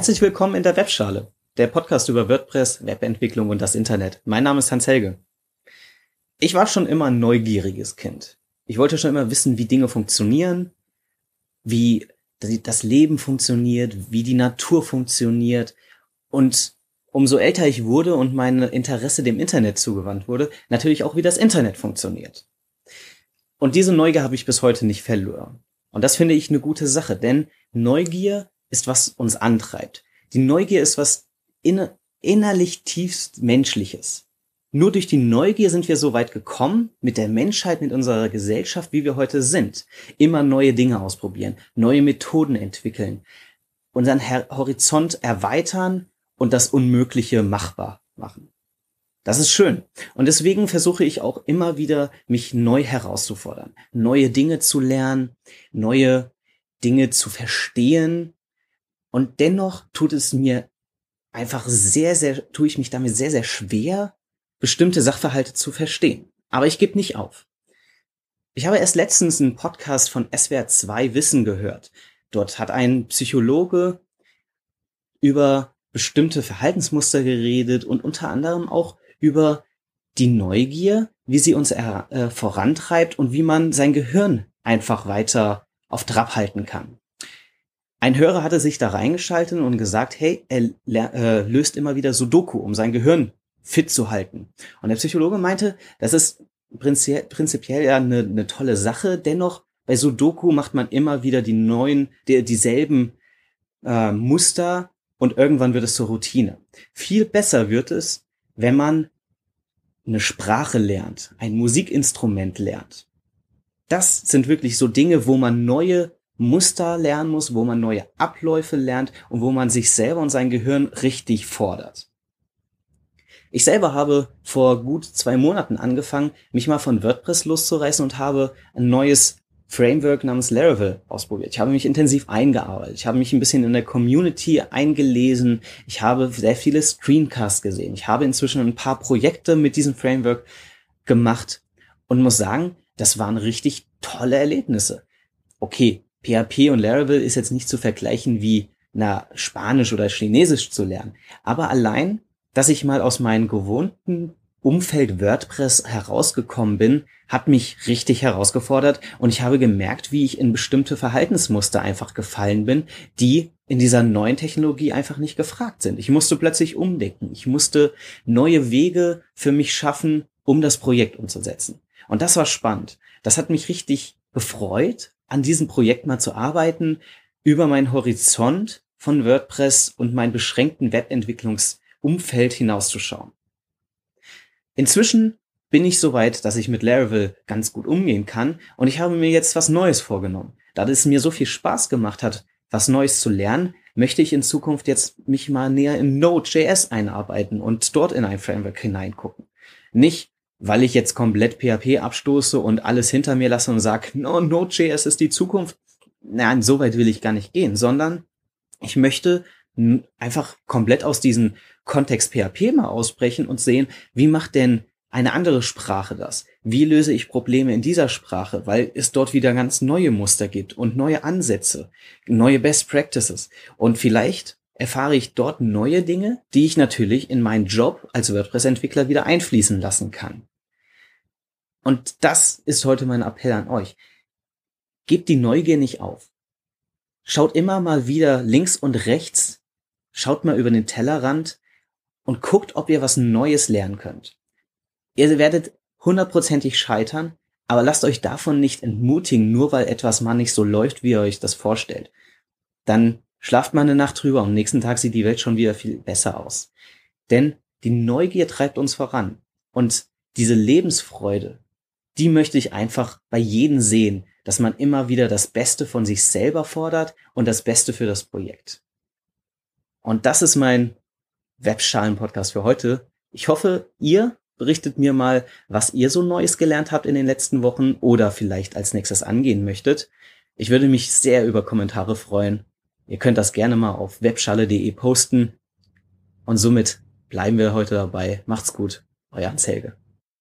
Herzlich willkommen in der Webschale, der Podcast über WordPress, Webentwicklung und das Internet. Mein Name ist Hans Helge. Ich war schon immer ein neugieriges Kind. Ich wollte schon immer wissen, wie Dinge funktionieren, wie das Leben funktioniert, wie die Natur funktioniert. Und umso älter ich wurde und mein Interesse dem Internet zugewandt wurde, natürlich auch, wie das Internet funktioniert. Und diese Neugier habe ich bis heute nicht verloren. Und das finde ich eine gute Sache, denn Neugier ist, was uns antreibt. Die Neugier ist was inner innerlich tiefst Menschliches. Nur durch die Neugier sind wir so weit gekommen, mit der Menschheit, mit unserer Gesellschaft, wie wir heute sind. Immer neue Dinge ausprobieren, neue Methoden entwickeln, unseren Horizont erweitern und das Unmögliche machbar machen. Das ist schön. Und deswegen versuche ich auch immer wieder, mich neu herauszufordern, neue Dinge zu lernen, neue Dinge zu verstehen. Und dennoch tut es mir einfach sehr, sehr, tue ich mich damit sehr, sehr schwer, bestimmte Sachverhalte zu verstehen. Aber ich gebe nicht auf. Ich habe erst letztens einen Podcast von SWR 2 Wissen gehört. Dort hat ein Psychologe über bestimmte Verhaltensmuster geredet und unter anderem auch über die Neugier, wie sie uns äh, vorantreibt und wie man sein Gehirn einfach weiter auf Trab halten kann. Ein Hörer hatte sich da reingeschaltet und gesagt, hey, er äh, löst immer wieder Sudoku, um sein Gehirn fit zu halten. Und der Psychologe meinte, das ist prinzipiell, ja eine, eine tolle Sache. Dennoch, bei Sudoku macht man immer wieder die neuen, die, dieselben äh, Muster und irgendwann wird es zur Routine. Viel besser wird es, wenn man eine Sprache lernt, ein Musikinstrument lernt. Das sind wirklich so Dinge, wo man neue Muster lernen muss, wo man neue Abläufe lernt und wo man sich selber und sein Gehirn richtig fordert. Ich selber habe vor gut zwei Monaten angefangen, mich mal von WordPress loszureißen und habe ein neues Framework namens Laravel ausprobiert. Ich habe mich intensiv eingearbeitet. Ich habe mich ein bisschen in der Community eingelesen. Ich habe sehr viele Screencasts gesehen. Ich habe inzwischen ein paar Projekte mit diesem Framework gemacht und muss sagen, das waren richtig tolle Erlebnisse. Okay, PHP und Laravel ist jetzt nicht zu vergleichen wie na Spanisch oder Chinesisch zu lernen. Aber allein, dass ich mal aus meinem gewohnten Umfeld WordPress herausgekommen bin, hat mich richtig herausgefordert und ich habe gemerkt, wie ich in bestimmte Verhaltensmuster einfach gefallen bin, die in dieser neuen Technologie einfach nicht gefragt sind. Ich musste plötzlich umdenken. Ich musste neue Wege für mich schaffen, um das Projekt umzusetzen. Und das war spannend. Das hat mich richtig gefreut, an diesem Projekt mal zu arbeiten, über meinen Horizont von WordPress und meinen beschränkten Webentwicklungsumfeld hinauszuschauen. Inzwischen bin ich so weit, dass ich mit Laravel ganz gut umgehen kann und ich habe mir jetzt was Neues vorgenommen. Da es mir so viel Spaß gemacht hat, was Neues zu lernen, möchte ich in Zukunft jetzt mich mal näher in Node.js einarbeiten und dort in ein Framework hineingucken. Nicht, weil ich jetzt komplett PHP abstoße und alles hinter mir lasse und sage, no, Node.js ist die Zukunft. Nein, so weit will ich gar nicht gehen, sondern ich möchte einfach komplett aus diesem Kontext PHP mal ausbrechen und sehen, wie macht denn eine andere Sprache das? Wie löse ich Probleme in dieser Sprache? Weil es dort wieder ganz neue Muster gibt und neue Ansätze, neue Best Practices. Und vielleicht erfahre ich dort neue Dinge, die ich natürlich in meinen Job als WordPress-Entwickler wieder einfließen lassen kann. Und das ist heute mein Appell an euch. Gebt die Neugier nicht auf. Schaut immer mal wieder links und rechts, schaut mal über den Tellerrand und guckt, ob ihr was Neues lernen könnt. Ihr werdet hundertprozentig scheitern, aber lasst euch davon nicht entmutigen, nur weil etwas mal nicht so läuft, wie ihr euch das vorstellt. Dann schlaft mal eine Nacht drüber und am nächsten Tag sieht die Welt schon wieder viel besser aus. Denn die Neugier treibt uns voran. Und diese Lebensfreude, die möchte ich einfach bei jedem sehen, dass man immer wieder das Beste von sich selber fordert und das Beste für das Projekt. Und das ist mein Webschalen-Podcast für heute. Ich hoffe, ihr berichtet mir mal, was ihr so Neues gelernt habt in den letzten Wochen oder vielleicht als nächstes angehen möchtet. Ich würde mich sehr über Kommentare freuen. Ihr könnt das gerne mal auf webschale.de posten. Und somit bleiben wir heute dabei. Macht's gut. Euer Hans Helge.